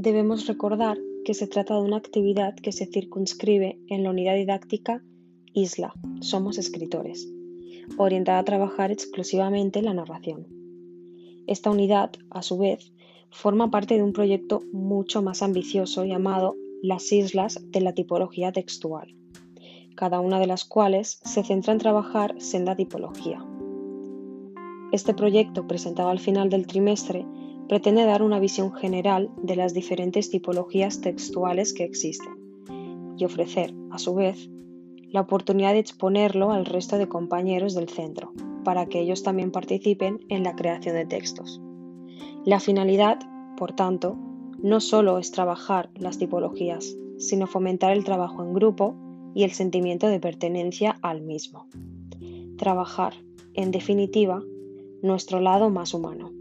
debemos recordar que se trata de una actividad que se circunscribe en la unidad didáctica Isla, Somos Escritores, orientada a trabajar exclusivamente la narración. Esta unidad, a su vez, forma parte de un proyecto mucho más ambicioso llamado Las Islas de la Tipología Textual, cada una de las cuales se centra en trabajar senda tipología. Este proyecto, presentado al final del trimestre, pretende dar una visión general de las diferentes tipologías textuales que existen y ofrecer, a su vez, la oportunidad de exponerlo al resto de compañeros del centro, para que ellos también participen en la creación de textos. La finalidad, por tanto, no solo es trabajar las tipologías, sino fomentar el trabajo en grupo y el sentimiento de pertenencia al mismo. Trabajar, en definitiva, nuestro lado más humano.